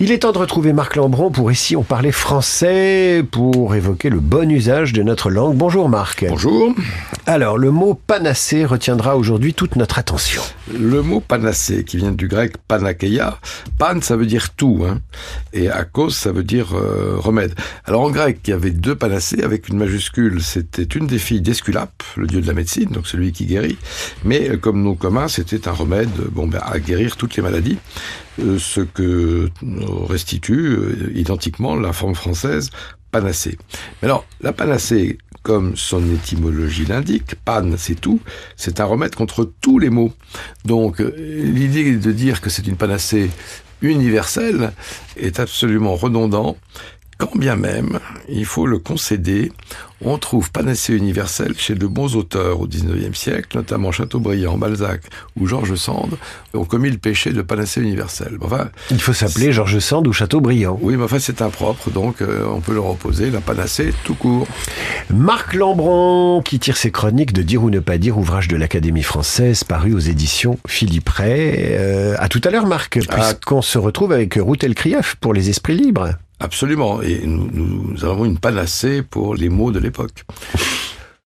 Il est temps de retrouver Marc Lambron pour ici on parlait français pour évoquer le bon usage de notre langue. Bonjour Marc. Bonjour. Alors le mot panacée retiendra aujourd'hui toute notre attention. Le mot panacée qui vient du grec panakeia, pan ça veut dire tout hein, et akos ça veut dire euh, remède. Alors en grec il y avait deux panacées avec une majuscule, c'était une des filles d'Esculape, le dieu de la médecine, donc celui qui guérit, mais euh, comme nom commun c'était un remède bon, ben, à guérir toutes les maladies. Euh, ce que restitue euh, identiquement la forme française panacée. Mais alors, la panacée, comme son étymologie l'indique, pan c'est tout, c'est un remède contre tous les maux. Donc euh, l'idée de dire que c'est une panacée universelle est absolument redondant quand bien même, il faut le concéder, on trouve panacée universelle chez de bons auteurs au XIXe siècle, notamment Chateaubriand, Balzac ou Georges Sand, ont commis le péché de panacée universelle. Enfin, il faut s'appeler Georges Sand ou Chateaubriand. Oui, mais enfin c'est impropre, donc euh, on peut leur opposer la panacée tout court. Marc Lambron, qui tire ses chroniques de Dire ou ne pas dire, ouvrage de l'Académie française, paru aux éditions Philippe Ray. Euh, à tout à l'heure, Marc, puisqu'on se retrouve avec Routel Krief pour les esprits libres. Absolument. Et nous, nous, avons une panacée pour les mots de l'époque.